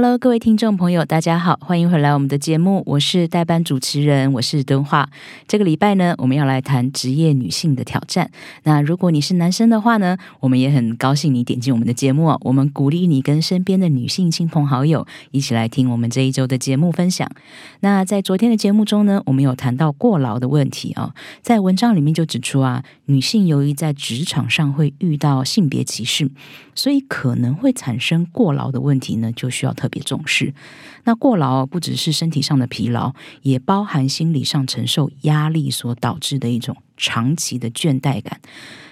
Hello，各位听众朋友，大家好，欢迎回来我们的节目，我是代班主持人，我是敦化。这个礼拜呢，我们要来谈职业女性的挑战。那如果你是男生的话呢，我们也很高兴你点进我们的节目哦。我们鼓励你跟身边的女性亲朋好友一起来听我们这一周的节目分享。那在昨天的节目中呢，我们有谈到过劳的问题啊，在文章里面就指出啊，女性由于在职场上会遇到性别歧视，所以可能会产生过劳的问题呢，就需要。特别重视，那过劳不只是身体上的疲劳，也包含心理上承受压力所导致的一种长期的倦怠感。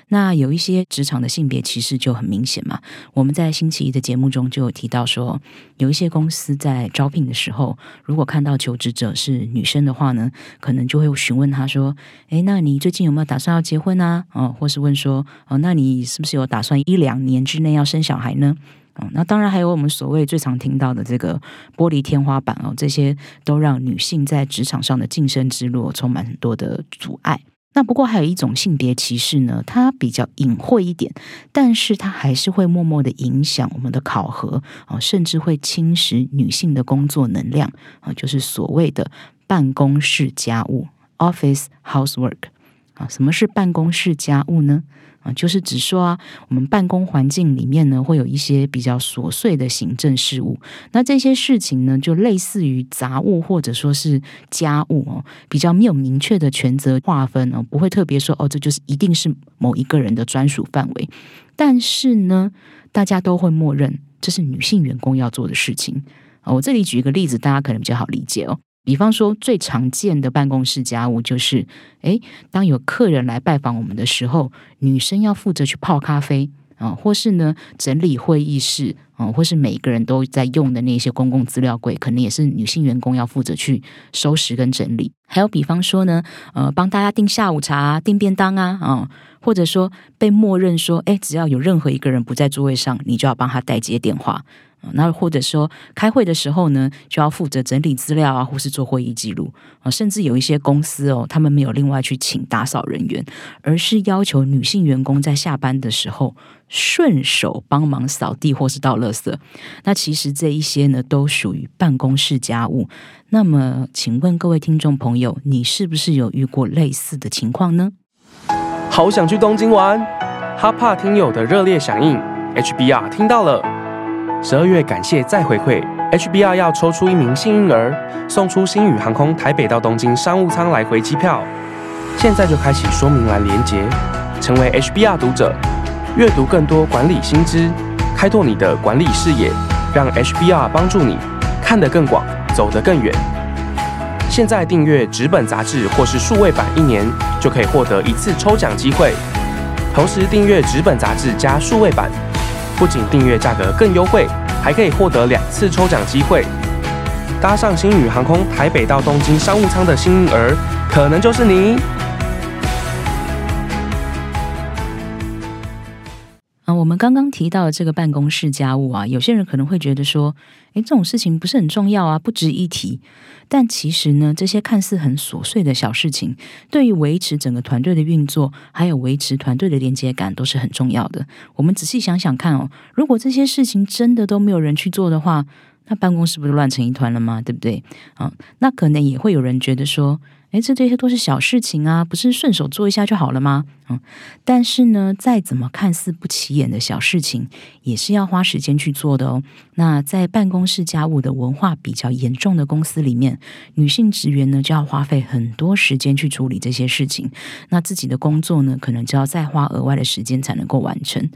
那有一些职场的性别歧视就很明显嘛。我们在星期一的节目中就有提到说，有一些公司在招聘的时候，如果看到求职者是女生的话呢，可能就会询问他说：“诶，那你最近有没有打算要结婚啊？哦，或是问说：哦，那你是不是有打算一两年之内要生小孩呢？”哦，那当然还有我们所谓最常听到的这个玻璃天花板哦，这些都让女性在职场上的晋升之路充满很多的阻碍。那不过还有一种性别歧视呢，它比较隐晦一点，但是它还是会默默的影响我们的考核啊，甚至会侵蚀女性的工作能量啊，就是所谓的办公室家务 （office housework） 啊。什么是办公室家务呢？啊，就是只说啊，我们办公环境里面呢，会有一些比较琐碎的行政事务。那这些事情呢，就类似于杂物或者说是家务哦，比较没有明确的权责划分哦，不会特别说哦，这就是一定是某一个人的专属范围。但是呢，大家都会默认这是女性员工要做的事情。我这里举一个例子，大家可能比较好理解哦。比方说，最常见的办公室家务就是，诶，当有客人来拜访我们的时候，女生要负责去泡咖啡啊，或是呢整理会议室啊，或是每个人都在用的那些公共资料柜，可能也是女性员工要负责去收拾跟整理。还有比方说呢，呃，帮大家订下午茶、订便当啊，啊，或者说被默认说，诶，只要有任何一个人不在座位上，你就要帮他代接电话。那或者说开会的时候呢，就要负责整理资料啊，或是做会议记录啊，甚至有一些公司哦，他们没有另外去请打扫人员，而是要求女性员工在下班的时候顺手帮忙扫地或是倒垃圾。那其实这一些呢，都属于办公室家务。那么，请问各位听众朋友，你是不是有遇过类似的情况呢？好想去东京玩，哈帕听友的热烈响应，HBR 听到了。十二月感谢再回馈，HBR 要抽出一名幸运儿，送出星宇航空台北到东京商务舱来回机票。现在就开启说明栏连接，成为 HBR 读者，阅读更多管理新知，开拓你的管理视野，让 HBR 帮助你看得更广，走得更远。现在订阅纸本杂志或是数位版一年，就可以获得一次抽奖机会。同时订阅纸本杂志加数位版。不仅订阅价格更优惠，还可以获得两次抽奖机会。搭上星宇航空台北到东京商务舱的幸运儿，可能就是你。我们刚刚提到的这个办公室家务啊，有些人可能会觉得说，诶，这种事情不是很重要啊，不值一提。但其实呢，这些看似很琐碎的小事情，对于维持整个团队的运作，还有维持团队的连接感，都是很重要的。我们仔细想想看哦，如果这些事情真的都没有人去做的话，那办公室不是乱成一团了吗？对不对？啊，那可能也会有人觉得说。哎，这这些都是小事情啊，不是顺手做一下就好了吗？嗯，但是呢，再怎么看似不起眼的小事情，也是要花时间去做的哦。那在办公室家务的文化比较严重的公司里面，女性职员呢就要花费很多时间去处理这些事情，那自己的工作呢，可能就要再花额外的时间才能够完成，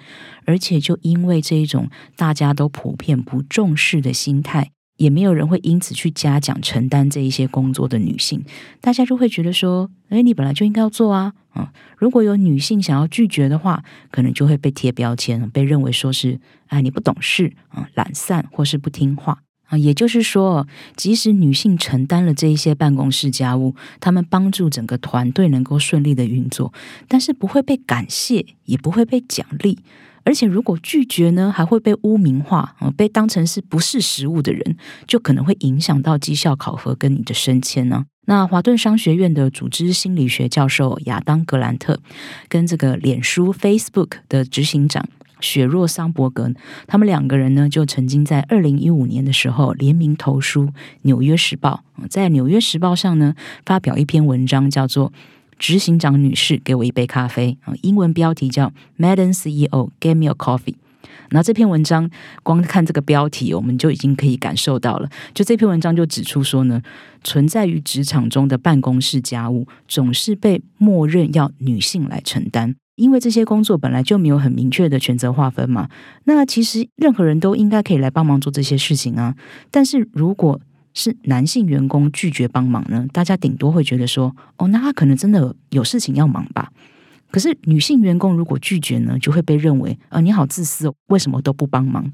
而且就因为这一种大家都普遍不重视的心态。也没有人会因此去嘉奖承担这一些工作的女性，大家就会觉得说，哎，你本来就应该要做啊，啊，如果有女性想要拒绝的话，可能就会被贴标签，被认为说是，哎，你不懂事啊，懒散或是不听话啊。也就是说，即使女性承担了这一些办公室家务，她们帮助整个团队能够顺利的运作，但是不会被感谢，也不会被奖励。而且如果拒绝呢，还会被污名化啊，被当成是不是实物的人，就可能会影响到绩效考核跟你的升迁呢。那华顿商学院的组织心理学教授亚当格兰特，跟这个脸书 Facebook 的执行长雪若桑伯格，他们两个人呢，就曾经在二零一五年的时候联名投书《纽约时报》，在《纽约时报》上呢发表一篇文章，叫做。执行长女士，给我一杯咖啡啊！英文标题叫 “Madam CEO Give me a coffee”。那这篇文章光看这个标题，我们就已经可以感受到了。就这篇文章就指出说呢，存在于职场中的办公室家务，总是被默认要女性来承担，因为这些工作本来就没有很明确的权责划分嘛。那其实任何人都应该可以来帮忙做这些事情啊。但是如果是男性员工拒绝帮忙呢？大家顶多会觉得说，哦，那他可能真的有事情要忙吧。可是女性员工如果拒绝呢，就会被认为，呃，你好自私哦，为什么都不帮忙？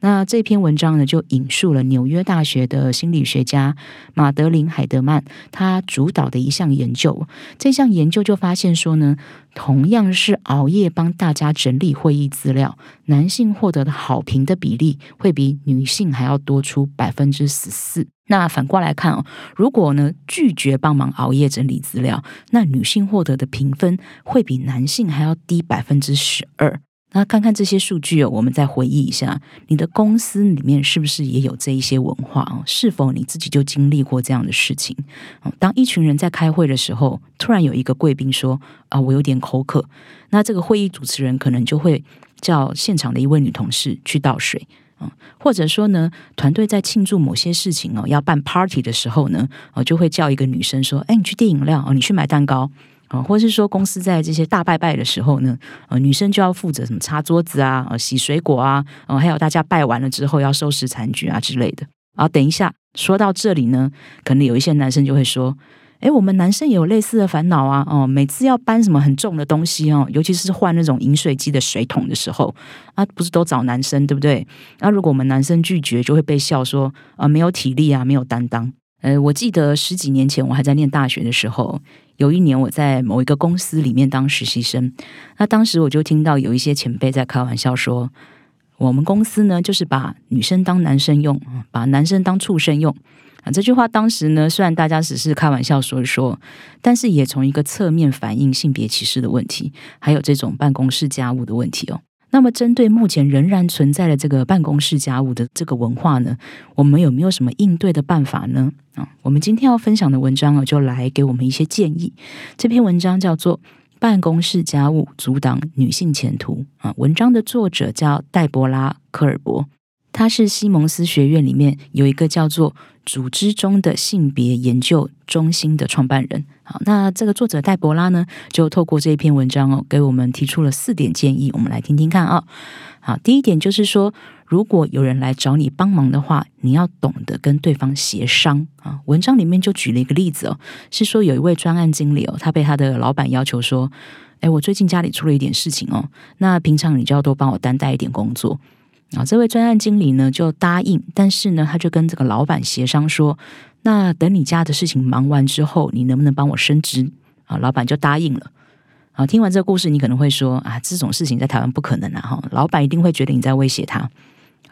那这篇文章呢，就引述了纽约大学的心理学家马德琳·海德曼他主导的一项研究。这项研究就发现说呢，同样是熬夜帮大家整理会议资料，男性获得的好评的比例会比女性还要多出百分之十四。那反过来看哦，如果呢拒绝帮忙熬夜整理资料，那女性获得的评分会比男性还要低百分之十二。那看看这些数据哦，我们再回忆一下，你的公司里面是不是也有这一些文化啊？是否你自己就经历过这样的事情？当一群人在开会的时候，突然有一个贵宾说：“啊，我有点口渴。”那这个会议主持人可能就会叫现场的一位女同事去倒水啊，或者说呢，团队在庆祝某些事情哦，要办 party 的时候呢，哦，就会叫一个女生说：“哎，你去订饮料哦，你去买蛋糕。”啊，或是说公司在这些大拜拜的时候呢，呃，女生就要负责什么擦桌子啊、呃，洗水果啊，呃，还有大家拜完了之后要收拾残局啊之类的。啊，等一下，说到这里呢，可能有一些男生就会说，哎，我们男生也有类似的烦恼啊，哦，每次要搬什么很重的东西哦，尤其是换那种饮水机的水桶的时候，啊，不是都找男生对不对？那如果我们男生拒绝，就会被笑说，啊，没有体力啊，没有担当。呃，我记得十几年前我还在念大学的时候。有一年我在某一个公司里面当实习生，那当时我就听到有一些前辈在开玩笑说，我们公司呢就是把女生当男生用，把男生当畜生用啊。这句话当时呢虽然大家只是开玩笑说一说，但是也从一个侧面反映性别歧视的问题，还有这种办公室家务的问题哦。那么，针对目前仍然存在的这个办公室家务的这个文化呢，我们有没有什么应对的办法呢？啊，我们今天要分享的文章啊，就来给我们一些建议。这篇文章叫做《办公室家务阻挡女性前途》啊，文章的作者叫黛博拉·科尔伯。他是西蒙斯学院里面有一个叫做“组织中的性别研究中心”的创办人。好，那这个作者戴博拉呢，就透过这一篇文章哦，给我们提出了四点建议，我们来听听看啊。好，第一点就是说，如果有人来找你帮忙的话，你要懂得跟对方协商啊。文章里面就举了一个例子哦，是说有一位专案经理哦，他被他的老板要求说：“哎，我最近家里出了一点事情哦，那平常你就要多帮我担待一点工作。”啊，这位专案经理呢就答应，但是呢，他就跟这个老板协商说：“那等你家的事情忙完之后，你能不能帮我升职？”啊，老板就答应了。啊，听完这个故事，你可能会说：“啊，这种事情在台湾不可能啊！”哈，老板一定会觉得你在威胁他。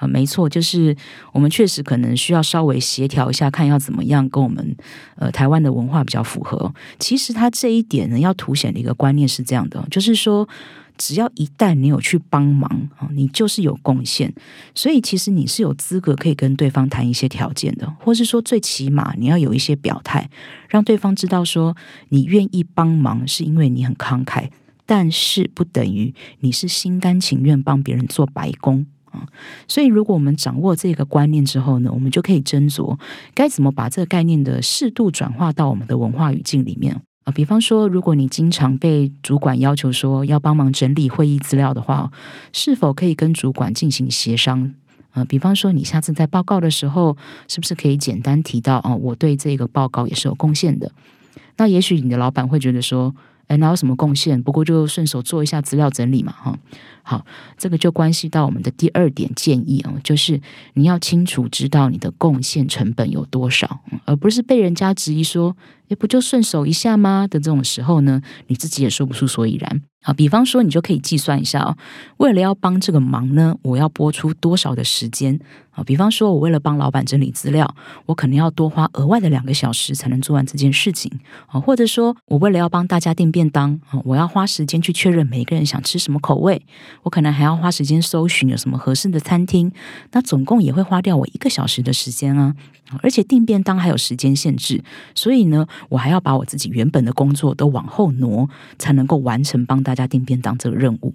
没错，就是我们确实可能需要稍微协调一下，看要怎么样跟我们呃台湾的文化比较符合。其实他这一点呢，要凸显的一个观念是这样的，就是说。只要一旦你有去帮忙啊，你就是有贡献，所以其实你是有资格可以跟对方谈一些条件的，或是说最起码你要有一些表态，让对方知道说你愿意帮忙是因为你很慷慨，但是不等于你是心甘情愿帮别人做白工所以如果我们掌握这个观念之后呢，我们就可以斟酌该怎么把这个概念的适度转化到我们的文化语境里面。啊，比方说，如果你经常被主管要求说要帮忙整理会议资料的话，是否可以跟主管进行协商？啊，比方说，你下次在报告的时候，是不是可以简单提到哦，我对这个报告也是有贡献的？那也许你的老板会觉得说，哎，哪有什么贡献？不过就顺手做一下资料整理嘛，哈。好，这个就关系到我们的第二点建议哦，就是你要清楚知道你的贡献成本有多少，而不是被人家质疑说，也不就顺手一下吗的这种时候呢，你自己也说不出所以然。啊，比方说，你就可以计算一下哦，为了要帮这个忙呢，我要播出多少的时间啊？比方说，我为了帮老板整理资料，我可能要多花额外的两个小时才能做完这件事情啊。或者说我为了要帮大家订便当啊，我要花时间去确认每一个人想吃什么口味，我可能还要花时间搜寻有什么合适的餐厅，那总共也会花掉我一个小时的时间啊。而且订便当还有时间限制，所以呢，我还要把我自己原本的工作都往后挪，才能够完成帮大家订便当这个任务。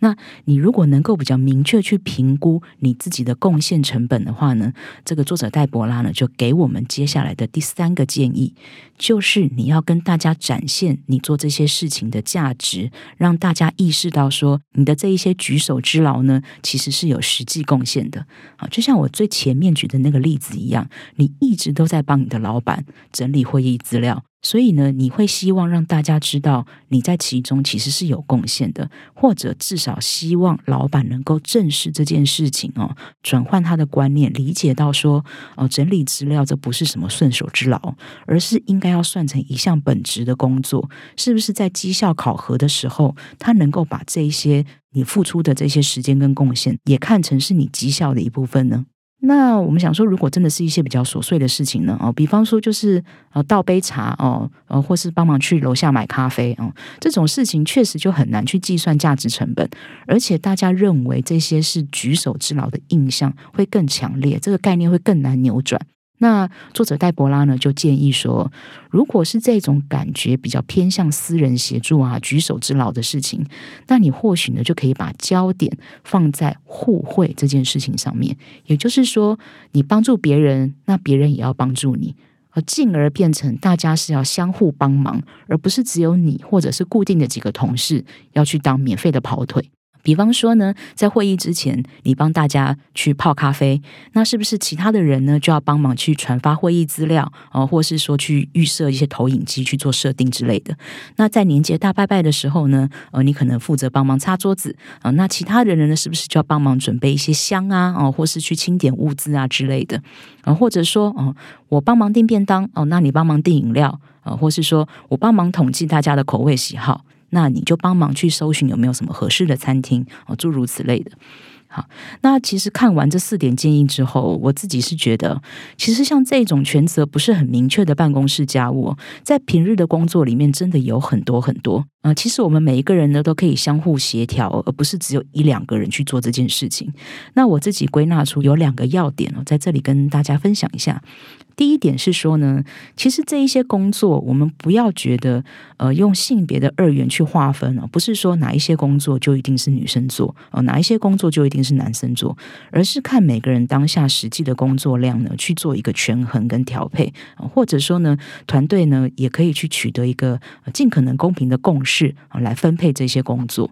那你如果能够比较明确去评估你自己的贡献成本的话呢，这个作者戴博拉呢就给我们接下来的第三个建议，就是你要跟大家展现你做这些事情的价值，让大家意识到说你的这一些举手之劳呢，其实是有实际贡献的啊。就像我最前面举的那个例子一样，你一直都在帮你的老板整理会议资料。所以呢，你会希望让大家知道你在其中其实是有贡献的，或者至少希望老板能够正视这件事情哦，转换他的观念，理解到说哦，整理资料这不是什么顺手之劳，而是应该要算成一项本职的工作。是不是在绩效考核的时候，他能够把这些你付出的这些时间跟贡献，也看成是你绩效的一部分呢？那我们想说，如果真的是一些比较琐碎的事情呢？哦，比方说就是呃倒杯茶哦，呃或是帮忙去楼下买咖啡哦，这种事情确实就很难去计算价值成本，而且大家认为这些是举手之劳的印象会更强烈，这个概念会更难扭转。那作者戴博拉呢，就建议说，如果是这种感觉比较偏向私人协助啊、举手之劳的事情，那你或许呢就可以把焦点放在互惠这件事情上面。也就是说，你帮助别人，那别人也要帮助你，而进而变成大家是要相互帮忙，而不是只有你或者是固定的几个同事要去当免费的跑腿。比方说呢，在会议之前，你帮大家去泡咖啡，那是不是其他的人呢就要帮忙去传发会议资料啊，或是说去预设一些投影机去做设定之类的？那在年节大拜拜的时候呢，呃，你可能负责帮忙擦桌子啊，那其他的人呢，是不是就要帮忙准备一些香啊，哦，或是去清点物资啊之类的？啊，或者说，哦，我帮忙订便当哦，那你帮忙订饮料啊，或是说我帮忙统计大家的口味喜好。那你就帮忙去搜寻有没有什么合适的餐厅哦，诸如此类的。好，那其实看完这四点建议之后，我自己是觉得，其实像这种权责不是很明确的办公室家务，在平日的工作里面，真的有很多很多啊。其实我们每一个人呢，都可以相互协调，而不是只有一两个人去做这件事情。那我自己归纳出有两个要点哦，在这里跟大家分享一下。第一点是说呢，其实这一些工作，我们不要觉得呃用性别的二元去划分哦，不是说哪一些工作就一定是女生做哦，哪一些工作就一定是男生做，而是看每个人当下实际的工作量呢去做一个权衡跟调配，或者说呢，团队呢也可以去取得一个尽可能公平的共识啊，来分配这些工作。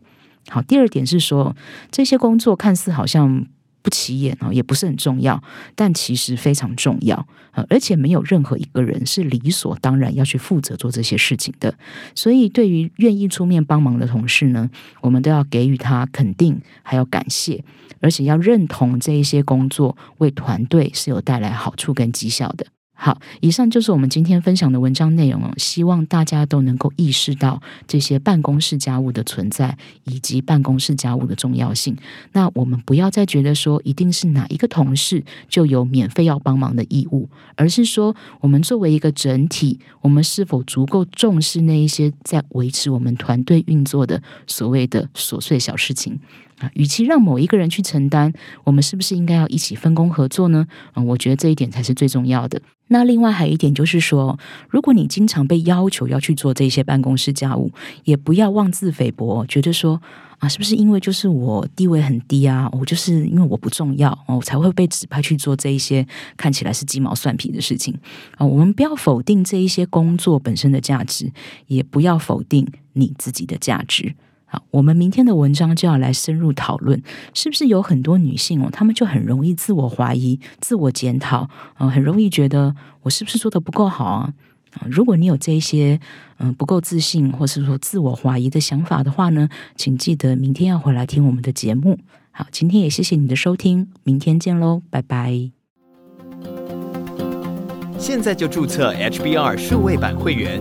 好，第二点是说这些工作看似好像。不起眼哦，也不是很重要，但其实非常重要啊！而且没有任何一个人是理所当然要去负责做这些事情的。所以，对于愿意出面帮忙的同事呢，我们都要给予他肯定，还要感谢，而且要认同这一些工作为团队是有带来好处跟绩效的。好，以上就是我们今天分享的文章内容哦。希望大家都能够意识到这些办公室家务的存在，以及办公室家务的重要性。那我们不要再觉得说，一定是哪一个同事就有免费要帮忙的义务，而是说，我们作为一个整体，我们是否足够重视那一些在维持我们团队运作的所谓的琐碎小事情？啊，与其让某一个人去承担，我们是不是应该要一起分工合作呢？啊，我觉得这一点才是最重要的。那另外还有一点就是说，如果你经常被要求要去做这些办公室家务，也不要妄自菲薄，觉得说啊，是不是因为就是我地位很低啊，我就是因为我不重要哦，才会被指派去做这一些看起来是鸡毛蒜皮的事情啊？我们不要否定这一些工作本身的价值，也不要否定你自己的价值。我们明天的文章就要来深入讨论，是不是有很多女性哦，她们就很容易自我怀疑、自我检讨，嗯，很容易觉得我是不是做的不够好啊？啊，如果你有这一些嗯、不够自信，或是说自我怀疑的想法的话呢，请记得明天要回来听我们的节目。好，今天也谢谢你的收听，明天见喽，拜拜。现在就注册 HBR 数位版会员，